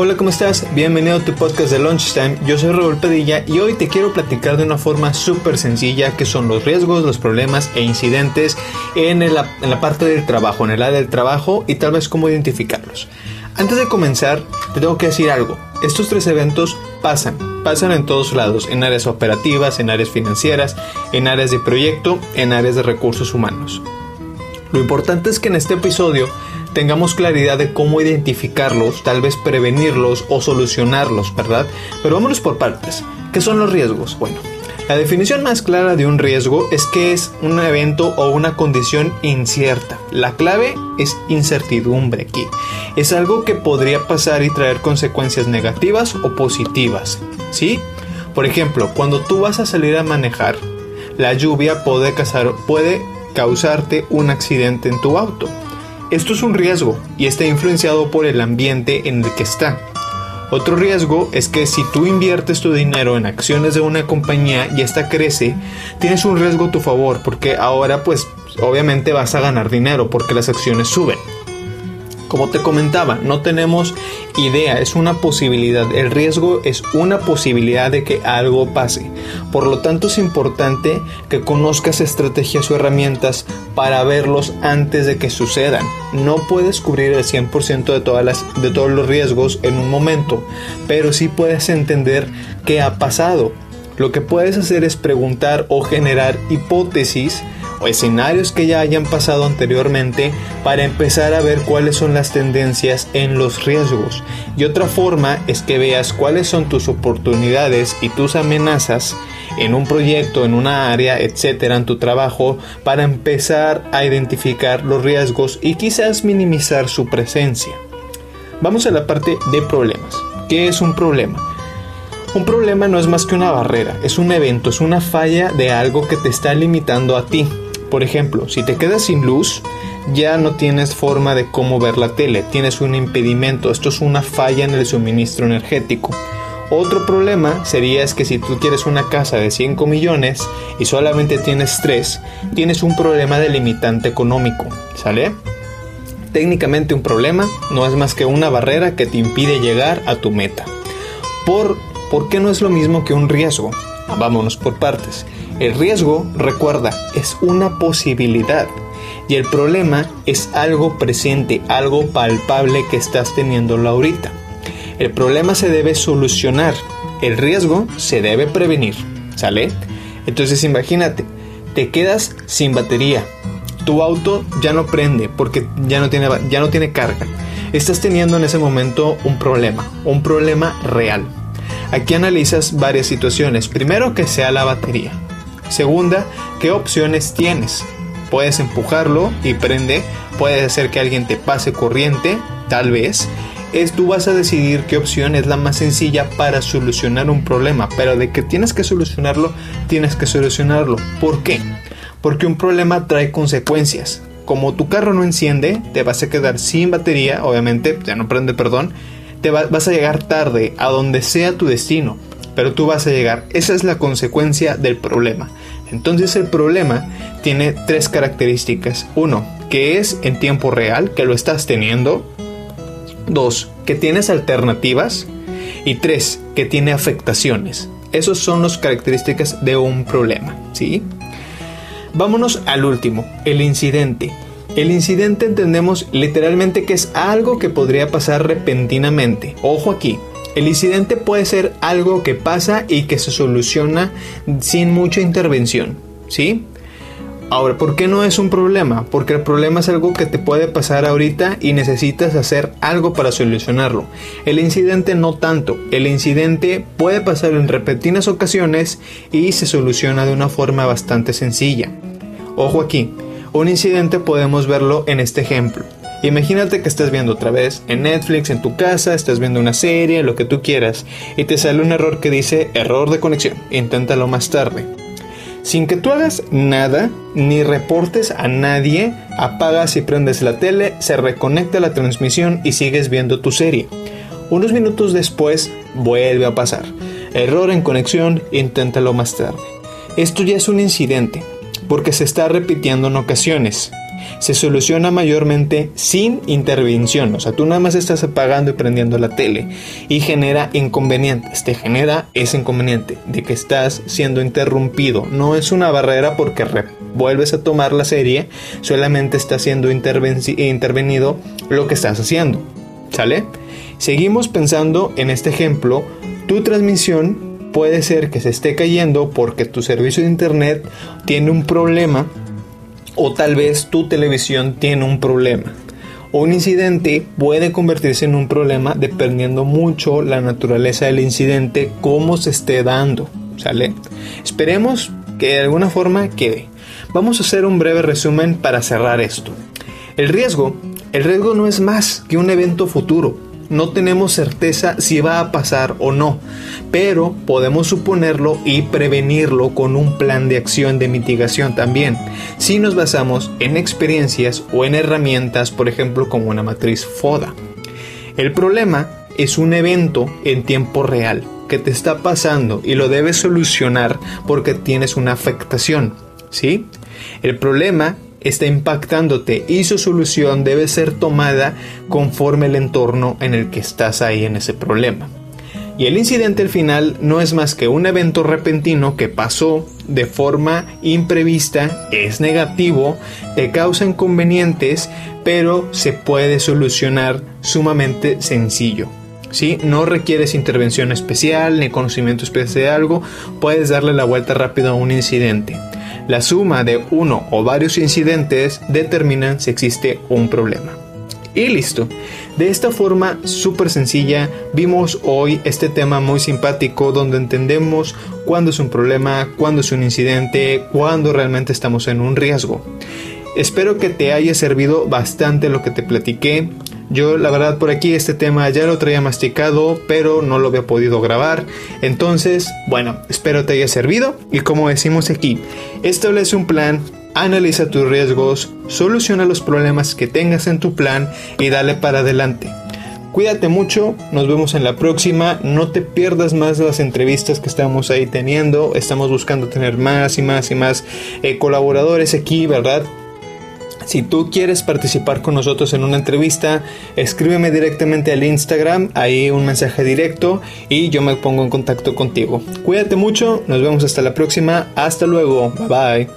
Hola, ¿cómo estás? Bienvenido a tu podcast de Lunchtime. Yo soy Raúl Pedilla y hoy te quiero platicar de una forma súper sencilla que son los riesgos, los problemas e incidentes en, en la parte del trabajo, en el área del trabajo y tal vez cómo identificarlos. Antes de comenzar, te tengo que decir algo. Estos tres eventos pasan, pasan en todos lados, en áreas operativas, en áreas financieras, en áreas de proyecto, en áreas de recursos humanos. Lo importante es que en este episodio tengamos claridad de cómo identificarlos, tal vez prevenirlos o solucionarlos, ¿verdad? Pero vámonos por partes. ¿Qué son los riesgos? Bueno, la definición más clara de un riesgo es que es un evento o una condición incierta. La clave es incertidumbre aquí. Es algo que podría pasar y traer consecuencias negativas o positivas. ¿Sí? Por ejemplo, cuando tú vas a salir a manejar, la lluvia puede, puede causarte un accidente en tu auto. Esto es un riesgo y está influenciado por el ambiente en el que está. Otro riesgo es que si tú inviertes tu dinero en acciones de una compañía y esta crece, tienes un riesgo a tu favor porque ahora pues obviamente vas a ganar dinero porque las acciones suben. Como te comentaba, no tenemos idea, es una posibilidad. El riesgo es una posibilidad de que algo pase. Por lo tanto, es importante que conozcas estrategias o herramientas para verlos antes de que sucedan. No puedes cubrir el 100% de, todas las, de todos los riesgos en un momento, pero sí puedes entender qué ha pasado. Lo que puedes hacer es preguntar o generar hipótesis o escenarios que ya hayan pasado anteriormente para empezar a ver cuáles son las tendencias en los riesgos. Y otra forma es que veas cuáles son tus oportunidades y tus amenazas en un proyecto, en una área, etcétera, en tu trabajo, para empezar a identificar los riesgos y quizás minimizar su presencia. Vamos a la parte de problemas. ¿Qué es un problema? Un problema no es más que una barrera, es un evento, es una falla de algo que te está limitando a ti, por ejemplo, si te quedas sin luz, ya no tienes forma de cómo ver la tele, tienes un impedimento, esto es una falla en el suministro energético. Otro problema sería es que si tú quieres una casa de 5 millones y solamente tienes 3, tienes un problema de limitante económico, ¿sale? Técnicamente un problema no es más que una barrera que te impide llegar a tu meta. ¿Por, ¿por qué no es lo mismo que un riesgo? Vámonos por partes. El riesgo, recuerda, es una posibilidad y el problema es algo presente, algo palpable que estás teniendo ahorita. El problema se debe solucionar, el riesgo se debe prevenir, ¿sale? Entonces imagínate, te quedas sin batería, tu auto ya no prende porque ya no tiene, ya no tiene carga. Estás teniendo en ese momento un problema, un problema real. Aquí analizas varias situaciones. Primero que sea la batería. Segunda, ¿qué opciones tienes? Puedes empujarlo y prende, puede hacer que alguien te pase corriente, tal vez. Es tú vas a decidir qué opción es la más sencilla para solucionar un problema, pero de que tienes que solucionarlo, tienes que solucionarlo. ¿Por qué? Porque un problema trae consecuencias. Como tu carro no enciende, te vas a quedar sin batería, obviamente, ya no prende, perdón, te vas a llegar tarde a donde sea tu destino pero tú vas a llegar. Esa es la consecuencia del problema. Entonces el problema tiene tres características. Uno, que es en tiempo real, que lo estás teniendo. Dos, que tienes alternativas. Y tres, que tiene afectaciones. Esas son las características de un problema, ¿sí? Vámonos al último, el incidente. El incidente entendemos literalmente que es algo que podría pasar repentinamente. Ojo aquí, el incidente puede ser algo que pasa y que se soluciona sin mucha intervención, ¿sí? Ahora, ¿por qué no es un problema? Porque el problema es algo que te puede pasar ahorita y necesitas hacer algo para solucionarlo. El incidente no tanto. El incidente puede pasar en repetidas ocasiones y se soluciona de una forma bastante sencilla. Ojo aquí, un incidente podemos verlo en este ejemplo. Imagínate que estás viendo otra vez en Netflix, en tu casa, estás viendo una serie, lo que tú quieras, y te sale un error que dice error de conexión. Inténtalo más tarde. Sin que tú hagas nada, ni reportes a nadie, apagas y prendes la tele, se reconecta la transmisión y sigues viendo tu serie. Unos minutos después vuelve a pasar. Error en conexión, inténtalo más tarde. Esto ya es un incidente, porque se está repitiendo en ocasiones. se soluciona mayormente sin intervención. O sea, tú nada más estás apagando y prendiendo la tele y genera inconvenientes. Te genera ese inconveniente de que estás siendo interrumpido. No es una barrera porque vuelves a tomar la serie, solamente está siendo intervenido lo que estás haciendo. ¿Sale? Seguimos pensando en este ejemplo. Tu transmisión puede ser que se esté cayendo porque tu servicio de internet tiene un problema o tal vez tu televisión tiene un problema. Un incidente puede convertirse en un problema dependiendo mucho la naturaleza del incidente, cómo se esté dando. ¿Sale? Esperemos que de alguna forma quede. Vamos a hacer un breve resumen para cerrar esto. El riesgo, el riesgo no es más que un evento futuro no tenemos certeza si va a pasar o no, pero podemos suponerlo y prevenirlo con un plan de acción de mitigación también, si nos basamos en experiencias o en herramientas, por ejemplo, como una matriz FODA. El problema es un evento en tiempo real que te está pasando y lo debes solucionar porque tienes una afectación, ¿sí? El problema está impactándote y su solución debe ser tomada conforme el entorno en el que estás ahí en ese problema. Y el incidente al final no es más que un evento repentino que pasó de forma imprevista, es negativo, te causa inconvenientes, pero se puede solucionar sumamente sencillo. ¿Sí? No requieres intervención especial ni conocimiento especial de algo, puedes darle la vuelta rápido a un incidente. La suma de uno o varios incidentes determinan si existe un problema. Y listo. De esta forma súper sencilla vimos hoy este tema muy simpático donde entendemos cuándo es un problema, cuándo es un incidente, cuándo realmente estamos en un riesgo. Espero que te haya servido bastante lo que te platiqué. Yo la verdad por aquí este tema ya lo traía masticado, pero no lo había podido grabar. Entonces, bueno, espero te haya servido. Y como decimos aquí, establece un plan, analiza tus riesgos, soluciona los problemas que tengas en tu plan y dale para adelante. Cuídate mucho, nos vemos en la próxima. No te pierdas más las entrevistas que estamos ahí teniendo. Estamos buscando tener más y más y más eh, colaboradores aquí, ¿verdad? Si tú quieres participar con nosotros en una entrevista, escríbeme directamente al Instagram, ahí un mensaje directo y yo me pongo en contacto contigo. Cuídate mucho, nos vemos hasta la próxima, hasta luego, bye bye.